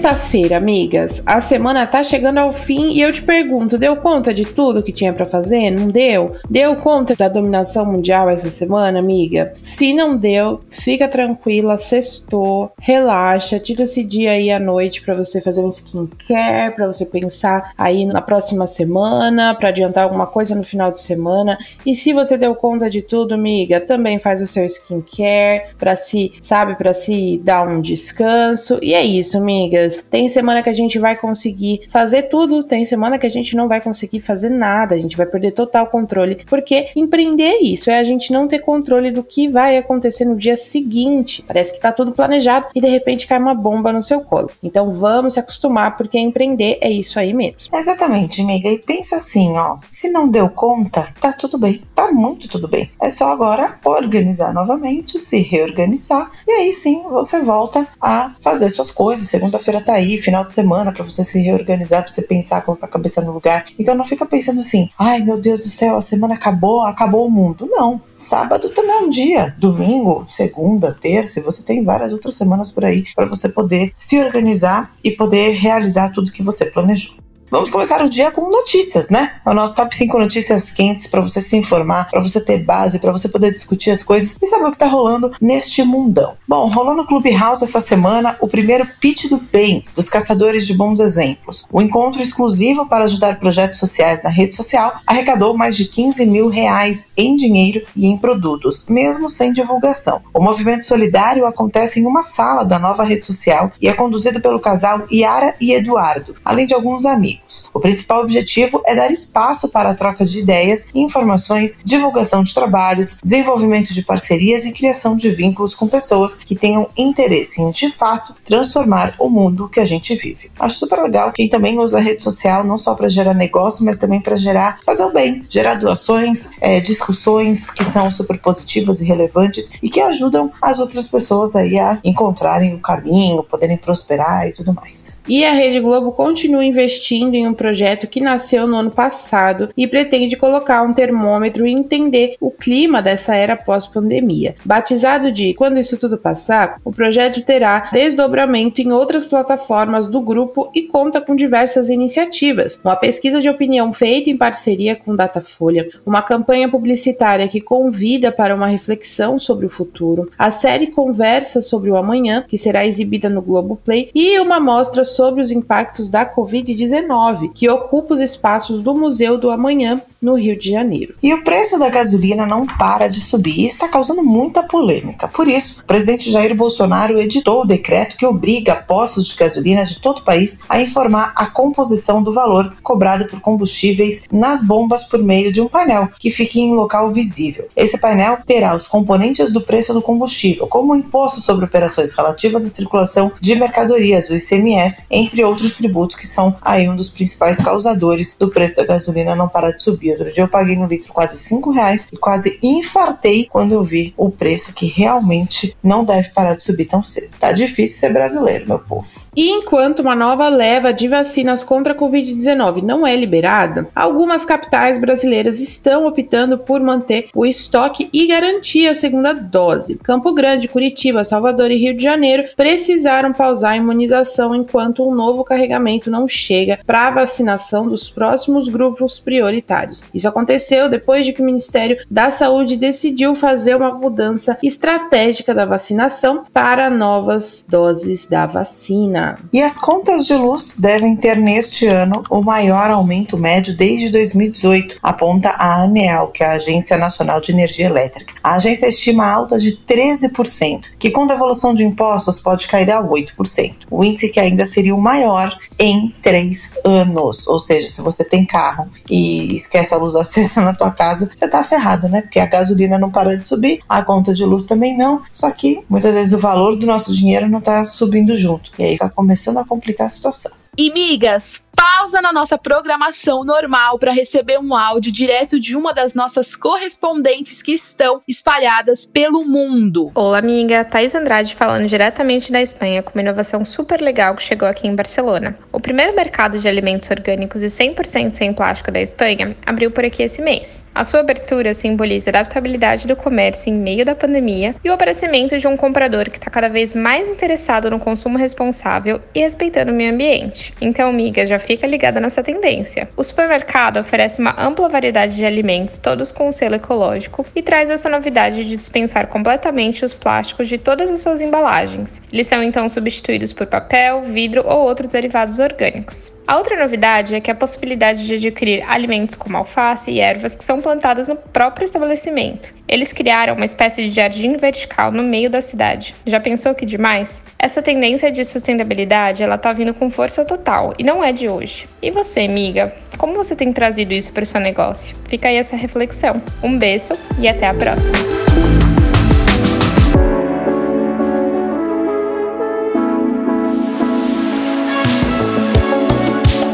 Sexta-feira, amigas. A semana tá chegando ao fim e eu te pergunto: deu conta de tudo que tinha para fazer? Não deu? Deu conta da dominação mundial essa semana, amiga? Se não deu, fica tranquila, sextou, relaxa, tira esse dia aí à noite para você fazer um skincare, para você pensar aí na próxima semana, para adiantar alguma coisa no final de semana. E se você deu conta de tudo, amiga, também faz o seu skincare para se, sabe, para se dar um descanso. E é isso, amiga amigas. Tem semana que a gente vai conseguir fazer tudo, tem semana que a gente não vai conseguir fazer nada, a gente vai perder total controle, porque empreender é isso, é a gente não ter controle do que vai acontecer no dia seguinte. Parece que tá tudo planejado e de repente cai uma bomba no seu colo. Então vamos se acostumar, porque empreender é isso aí mesmo. Exatamente, amiga. E pensa assim, ó, se não deu conta, tá tudo bem, tá muito tudo bem. É só agora organizar novamente, se reorganizar e aí sim você volta a fazer suas coisas. Segunda tá aí, final de semana, para você se reorganizar, pra você pensar, colocar a cabeça no lugar. Então não fica pensando assim, ai meu Deus do céu, a semana acabou, acabou o mundo. Não. Sábado também é um dia. Domingo, segunda, terça, você tem várias outras semanas por aí para você poder se organizar e poder realizar tudo que você planejou. Vamos começar o dia com notícias, né? É o nosso top 5 notícias quentes para você se informar, para você ter base, para você poder discutir as coisas e saber o que tá rolando neste mundão. Bom, rolou no Clubhouse essa semana o primeiro Pitch do Bem, dos Caçadores de Bons Exemplos. O encontro exclusivo para ajudar projetos sociais na rede social arrecadou mais de 15 mil reais em dinheiro e em produtos, mesmo sem divulgação. O movimento solidário acontece em uma sala da nova rede social e é conduzido pelo casal Yara e Eduardo, além de alguns amigos amigos. O principal objetivo é dar espaço para a troca de ideias, informações, divulgação de trabalhos, desenvolvimento de parcerias e criação de vínculos com pessoas que tenham interesse em, de fato, transformar o mundo que a gente vive. Acho super legal quem também usa a rede social não só para gerar negócio, mas também para gerar, fazer o bem, gerar doações, é, discussões que são super positivas e relevantes e que ajudam as outras pessoas aí a encontrarem o caminho, poderem prosperar e tudo mais. E a Rede Globo continua investindo em um projeto que nasceu no ano passado e pretende colocar um termômetro e entender o clima dessa era pós-pandemia. Batizado de Quando Isso Tudo Passar, o projeto terá desdobramento em outras plataformas do grupo e conta com diversas iniciativas. Uma pesquisa de opinião feita em parceria com Datafolha, uma campanha publicitária que convida para uma reflexão sobre o futuro, a série Conversa sobre o Amanhã, que será exibida no Globoplay, e uma mostra sobre os impactos da Covid-19, que ocupa os espaços do Museu do Amanhã, no Rio de Janeiro. E o preço da gasolina não para de subir e está causando muita polêmica. Por isso, o presidente Jair Bolsonaro editou o decreto que obriga postos de gasolina de todo o país a informar a composição do valor cobrado por combustíveis nas bombas por meio de um painel que fique em local visível. Esse painel terá os componentes do preço do combustível, como o imposto sobre operações relativas à circulação de mercadorias, o ICMS, entre outros tributos que são aí um dos principais causadores do preço da gasolina não parar de subir. Outro dia eu paguei no litro quase 5 reais e quase infartei quando eu vi o preço que realmente não deve parar de subir tão cedo. Tá difícil ser brasileiro, meu povo. E enquanto uma nova leva de vacinas contra a Covid-19 não é liberada, algumas capitais brasileiras estão optando por manter o estoque e garantir a segunda dose. Campo Grande, Curitiba, Salvador e Rio de Janeiro precisaram pausar a imunização enquanto um novo carregamento não chega para a vacinação dos próximos grupos prioritários. Isso aconteceu depois de que o Ministério da Saúde decidiu fazer uma mudança estratégica da vacinação para novas doses da vacina. E as contas de luz devem ter neste ano o maior aumento médio desde 2018, aponta a ANEEL, que é a Agência Nacional de Energia Elétrica. A agência estima alta de 13%, que com devolução de impostos pode cair a 8%. O índice que ainda seria o maior em três anos. Ou seja, se você tem carro e esquece a luz acesa na tua casa, você tá ferrado, né? Porque a gasolina não para de subir, a conta de luz também não. Só que muitas vezes o valor do nosso dinheiro não tá subindo junto. E aí começando a complicar a situação. E migas, pausa na nossa programação normal para receber um áudio direto de uma das nossas correspondentes que estão espalhadas pelo mundo. Olá, amiga. Thais Andrade falando diretamente da Espanha com uma inovação super legal que chegou aqui em Barcelona. O primeiro mercado de alimentos orgânicos e 100% sem plástico da Espanha abriu por aqui esse mês. A sua abertura simboliza a adaptabilidade do comércio em meio da pandemia e o aparecimento de um comprador que está cada vez mais interessado no consumo responsável e respeitando o meio ambiente. Então, amiga, já fica ligada nessa tendência. O supermercado oferece uma ampla variedade de alimentos, todos com selo ecológico, e traz essa novidade de dispensar completamente os plásticos de todas as suas embalagens. Eles são então substituídos por papel, vidro ou outros derivados orgânicos. A outra novidade é que a possibilidade de adquirir alimentos como alface e ervas que são plantadas no próprio estabelecimento. Eles criaram uma espécie de jardim vertical no meio da cidade. Já pensou que demais? Essa tendência de sustentabilidade, ela tá vindo com força total e não é de hoje. E você, amiga? Como você tem trazido isso para o seu negócio? Fica aí essa reflexão. Um beijo e até a próxima.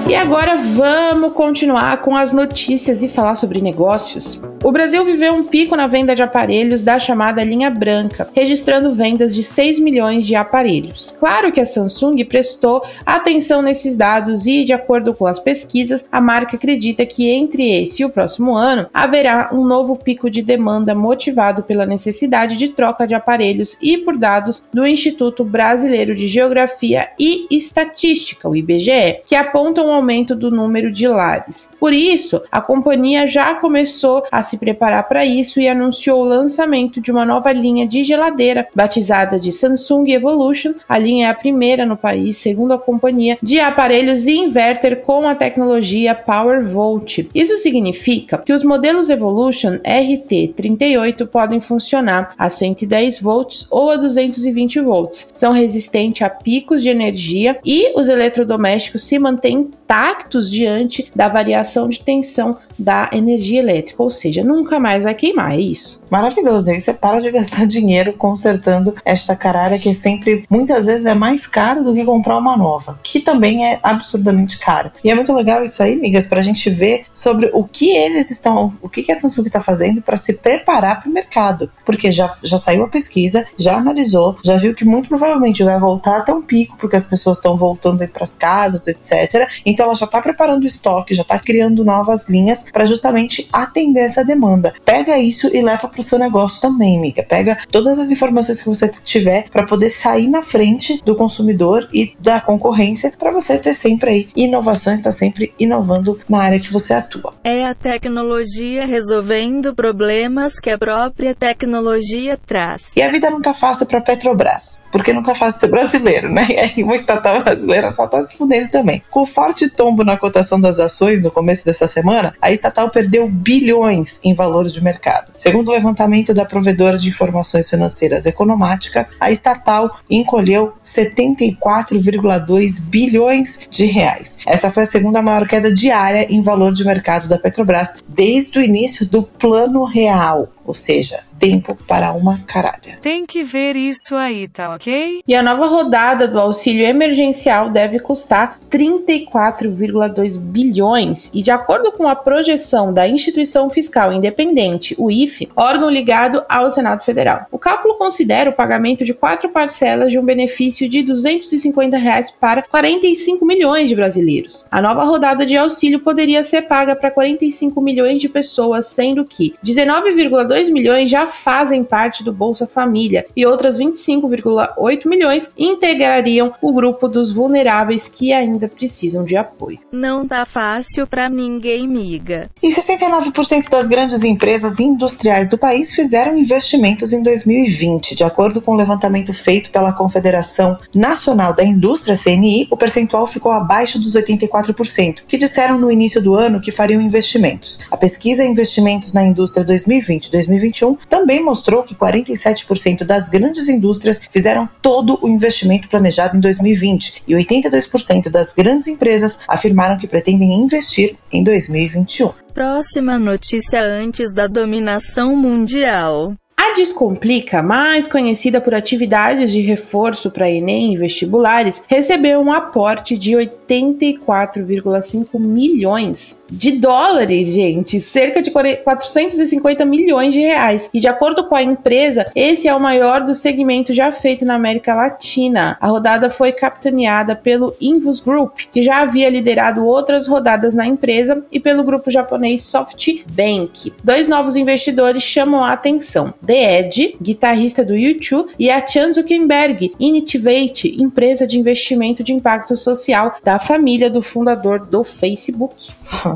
E agora vamos continuar com as notícias e falar sobre negócios. O Brasil viveu um pico na venda de aparelhos da chamada linha branca, registrando vendas de 6 milhões de aparelhos. Claro que a Samsung prestou atenção nesses dados e, de acordo com as pesquisas, a marca acredita que entre esse e o próximo ano haverá um novo pico de demanda motivado pela necessidade de troca de aparelhos e por dados do Instituto Brasileiro de Geografia e Estatística, o IBGE, que apontam um aumento do número de lares. Por isso, a companhia já começou a se preparar para isso e anunciou o lançamento de uma nova linha de geladeira, batizada de Samsung Evolution. A linha é a primeira no país, segundo a companhia, de aparelhos e inverter com a tecnologia Power Volt. Isso significa que os modelos Evolution RT38 podem funcionar a 110 volts ou a 220 volts. São resistentes a picos de energia e os eletrodomésticos se mantêm intactos diante da variação de tensão da energia elétrica, ou seja, nunca mais vai queimar, é isso. Maravilhoso, aí você para de gastar dinheiro consertando esta caralha que sempre, muitas vezes, é mais caro do que comprar uma nova, que também é absurdamente caro. E é muito legal isso aí, amigas, pra gente ver sobre o que eles estão, o que, que a Samsung está fazendo para se preparar para o mercado. Porque já, já saiu a pesquisa, já analisou, já viu que muito provavelmente vai voltar até um pico, porque as pessoas estão voltando aí para as casas, etc. Então ela já está preparando o estoque, já está criando novas linhas para justamente atender essa demanda. Pega isso e leva para o seu negócio também, amiga. Pega todas as informações que você tiver para poder sair na frente do consumidor e da concorrência para você ter sempre aí inovações, estar tá sempre inovando na área que você atua. É a tecnologia resolvendo problemas que a própria tecnologia traz. E a vida não tá fácil para Petrobras, porque não tá fácil ser brasileiro, né? E aí uma estatal brasileira só tá se fudendo também. Com o forte tombo na cotação das ações no começo dessa semana, a estatal perdeu bilhões em valores de mercado. Segundo o levantamento da provedora de informações financeiras Economática, a estatal encolheu 74,2 bilhões de reais. Essa foi a segunda maior queda diária em valor de mercado da Petrobras desde o início do Plano Real, ou seja, tempo para uma caralha. Tem que ver isso aí, tá ok? E a nova rodada do auxílio emergencial deve custar 34,2 bilhões e de acordo com a projeção da instituição fiscal independente, o IFE, órgão ligado ao Senado Federal. O cálculo considera o pagamento de quatro parcelas de um benefício de 250 reais para 45 milhões de brasileiros. A nova rodada de auxílio poderia ser paga para 45 milhões de pessoas, sendo que 19,2 milhões já já fazem parte do Bolsa Família e outras 25,8 milhões integrariam o grupo dos vulneráveis que ainda precisam de apoio. Não tá fácil para ninguém, miga. E 69% das grandes empresas industriais do país fizeram investimentos em 2020. De acordo com o um levantamento feito pela Confederação Nacional da Indústria, CNI, o percentual ficou abaixo dos 84%, que disseram no início do ano que fariam investimentos. A pesquisa Investimentos na Indústria 2020-2021 também mostrou que 47% das grandes indústrias fizeram todo o investimento planejado em 2020 e 82% das grandes empresas afirmaram que pretendem investir em 2021. Próxima notícia antes da dominação mundial. A Descomplica, mais conhecida por atividades de reforço para Enem e vestibulares, recebeu um aporte de 84,5 milhões de dólares, gente, cerca de 450 milhões de reais. E de acordo com a empresa, esse é o maior do segmento já feito na América Latina. A rodada foi capitaneada pelo Invus Group, que já havia liderado outras rodadas na empresa, e pelo grupo japonês SoftBank. Dois novos investidores chamam a atenção. The Ed, guitarrista do YouTube, e a Chan Zuckerberg, Initivate, empresa de investimento de impacto social da família do fundador do Facebook.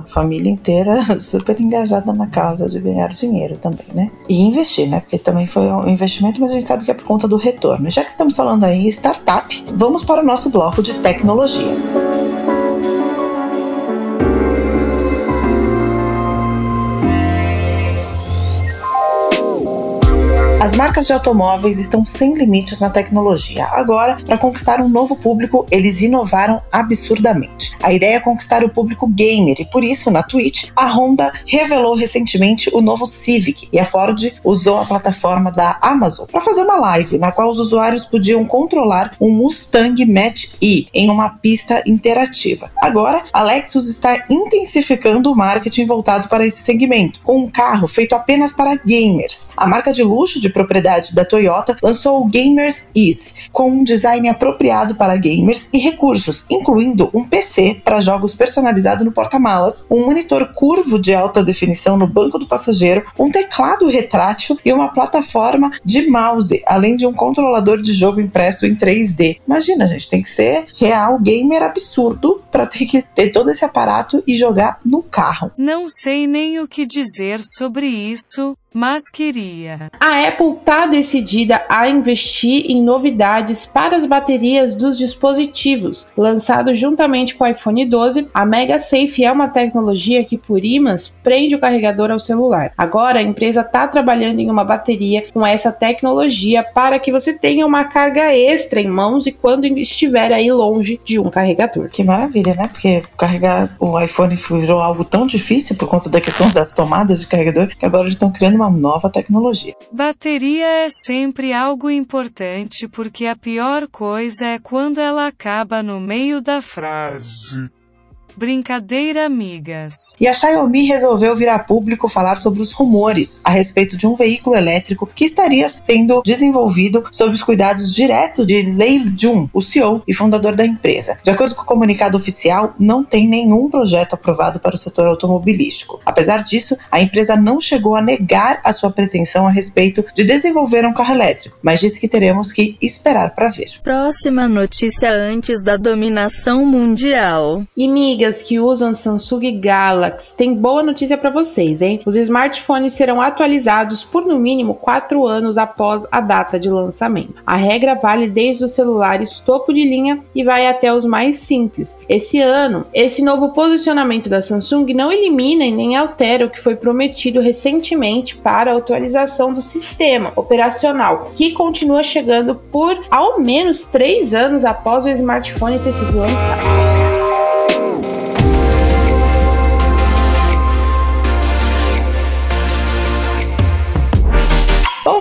Família inteira super engajada na causa de ganhar dinheiro também, né? E investir, né? Porque também foi um investimento, mas a gente sabe que é por conta do retorno. Já que estamos falando aí startup, vamos para o nosso bloco de tecnologia. Marcas de automóveis estão sem limites na tecnologia. Agora, para conquistar um novo público, eles inovaram absurdamente. A ideia é conquistar o público gamer e por isso, na Twitch, a Honda revelou recentemente o novo Civic e a Ford usou a plataforma da Amazon para fazer uma live na qual os usuários podiam controlar um Mustang Mach-E em uma pista interativa. Agora, a Lexus está intensificando o marketing voltado para esse segmento, com um carro feito apenas para gamers. A marca de luxo de propriedade da Toyota, lançou o Gamers Ease, com um design apropriado para gamers e recursos, incluindo um PC para jogos personalizado no porta-malas, um monitor curvo de alta definição no banco do passageiro, um teclado retrátil e uma plataforma de mouse, além de um controlador de jogo impresso em 3D. Imagina, gente, tem que ser real gamer absurdo para ter que ter todo esse aparato e jogar no carro. Não sei nem o que dizer sobre isso, mas queria. A Apple está decidida a investir em novidades para as baterias dos dispositivos. Lançado juntamente com o iPhone 12, a MagSafe é uma tecnologia que por ímãs prende o carregador ao celular. Agora a empresa está trabalhando em uma bateria com essa tecnologia para que você tenha uma carga extra em mãos e quando estiver aí longe de um carregador. Que maravilha, né? Porque carregar o iPhone virou algo tão difícil por conta da questão das tomadas de carregador que agora eles estão criando uma nova tecnologia. Bateria é sempre algo importante porque a pior coisa é quando ela acaba no meio da frase. Brincadeira, amigas. E a Xiaomi resolveu vir a público falar sobre os rumores a respeito de um veículo elétrico que estaria sendo desenvolvido sob os cuidados diretos de Lei Jun, o CEO e fundador da empresa. De acordo com o comunicado oficial, não tem nenhum projeto aprovado para o setor automobilístico. Apesar disso, a empresa não chegou a negar a sua pretensão a respeito de desenvolver um carro elétrico, mas disse que teremos que esperar para ver. Próxima notícia antes da dominação mundial. E amigas que usam Samsung Galaxy, tem boa notícia para vocês, hein? Os smartphones serão atualizados por no mínimo 4 anos após a data de lançamento. A regra vale desde os celulares topo de linha e vai até os mais simples. Esse ano, esse novo posicionamento da Samsung não elimina e nem altera o que foi prometido recentemente para a atualização do sistema operacional, que continua chegando por ao menos 3 anos após o smartphone ter sido lançado.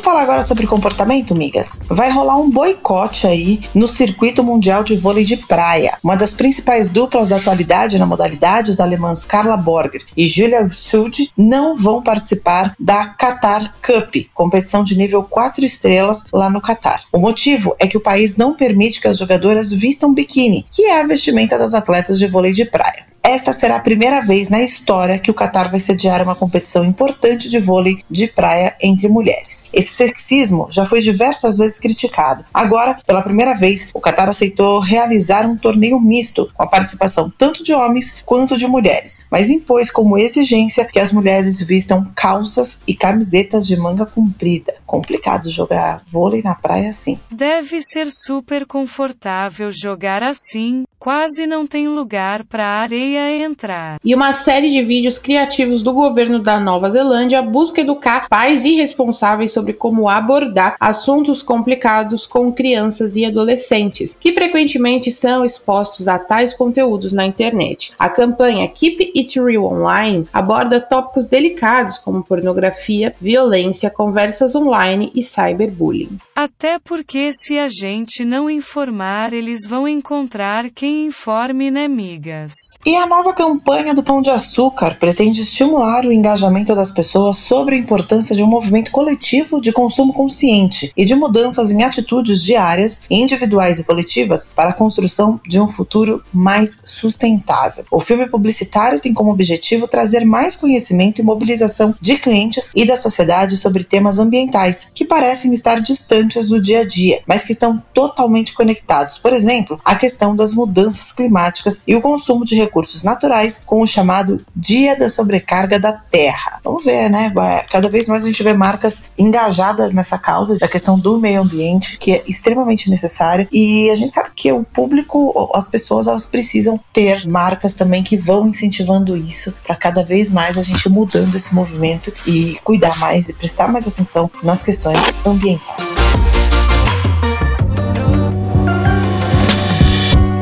Falar agora sobre comportamento, migas? Vai rolar um boicote aí no circuito mundial de vôlei de praia. Uma das principais duplas da atualidade na modalidade, os alemãs Carla Borger e Julia Sud, não vão participar da Qatar Cup, competição de nível 4 estrelas lá no Qatar. O motivo é que o país não permite que as jogadoras vistam biquíni, que é a vestimenta das atletas de vôlei de praia. Esta será a primeira vez na história que o Catar vai sediar uma competição importante de vôlei de praia entre mulheres. Esse sexismo já foi diversas vezes criticado. Agora, pela primeira vez, o Catar aceitou realizar um torneio misto, com a participação tanto de homens quanto de mulheres, mas impôs como exigência que as mulheres vistam calças e camisetas de manga comprida. Complicado jogar vôlei na praia assim. Deve ser super confortável jogar assim, quase não tem lugar para a areia entrar. E uma série de vídeos criativos do governo da Nova Zelândia busca educar pais e responsáveis sobre como abordar assuntos complicados com crianças e adolescentes, que frequentemente são expostos a tais conteúdos na internet. A campanha Keep It Real Online aborda tópicos delicados como pornografia, violência, conversas online e cyberbullying. Até porque se a gente não informar, eles vão encontrar quem informe, né, migas? E a nova campanha do Pão de Açúcar pretende estimular o engajamento das pessoas sobre a importância de um movimento coletivo de consumo consciente e de mudanças em atitudes diárias, individuais e coletivas para a construção de um futuro mais sustentável. O filme publicitário tem como objetivo trazer mais conhecimento e mobilização de clientes e da sociedade sobre temas ambientais que parecem estar distantes do dia a dia, mas que estão totalmente conectados. Por exemplo, a questão das mudanças climáticas e o consumo de recursos naturais com o chamado Dia da Sobrecarga da Terra. Vamos ver, né? Cada vez mais a gente vê marcas engajadas nessa causa da questão do meio ambiente, que é extremamente necessária. E a gente sabe que o público, as pessoas, elas precisam ter marcas também que vão incentivando isso para cada vez mais a gente mudando esse movimento e cuidar mais e prestar mais atenção nas questões ambientais.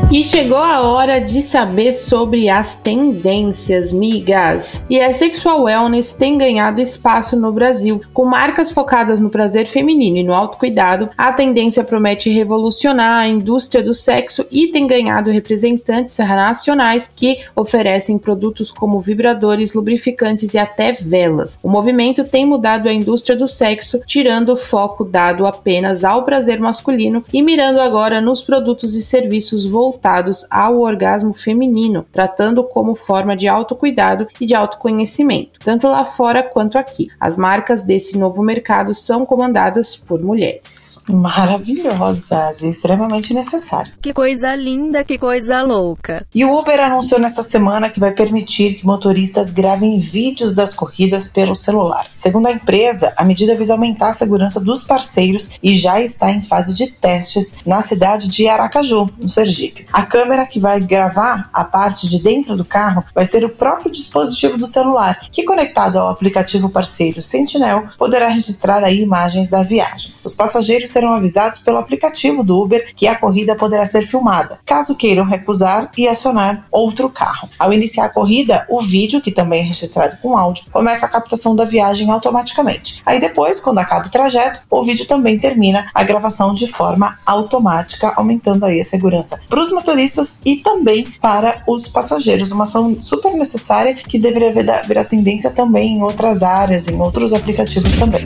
E chegou a hora de saber sobre as tendências, migas. E a sexual wellness tem ganhado espaço no Brasil. Com marcas focadas no prazer feminino e no autocuidado, a tendência promete revolucionar a indústria do sexo e tem ganhado representantes nacionais que oferecem produtos como vibradores, lubrificantes e até velas. O movimento tem mudado a indústria do sexo, tirando o foco dado apenas ao prazer masculino e mirando agora nos produtos e serviços voltados voltados ao orgasmo feminino, tratando como forma de autocuidado e de autoconhecimento, tanto lá fora quanto aqui. As marcas desse novo mercado são comandadas por mulheres. Maravilhosas e extremamente necessárias. Que coisa linda, que coisa louca. E o Uber anunciou nesta semana que vai permitir que motoristas gravem vídeos das corridas pelo celular. Segundo a empresa, a medida visa aumentar a segurança dos parceiros e já está em fase de testes na cidade de Aracaju, no Sergipe. A câmera que vai gravar a parte de dentro do carro vai ser o próprio dispositivo do celular, que conectado ao aplicativo parceiro Sentinel poderá registrar aí imagens da viagem. Os passageiros serão avisados pelo aplicativo do Uber que a corrida poderá ser filmada, caso queiram recusar e acionar outro carro. Ao iniciar a corrida, o vídeo, que também é registrado com áudio, começa a captação da viagem automaticamente. Aí depois, quando acaba o trajeto, o vídeo também termina a gravação de forma automática, aumentando aí a segurança para os motoristas e também para os passageiros. Uma ação super necessária que deveria virar tendência também em outras áreas, em outros aplicativos também.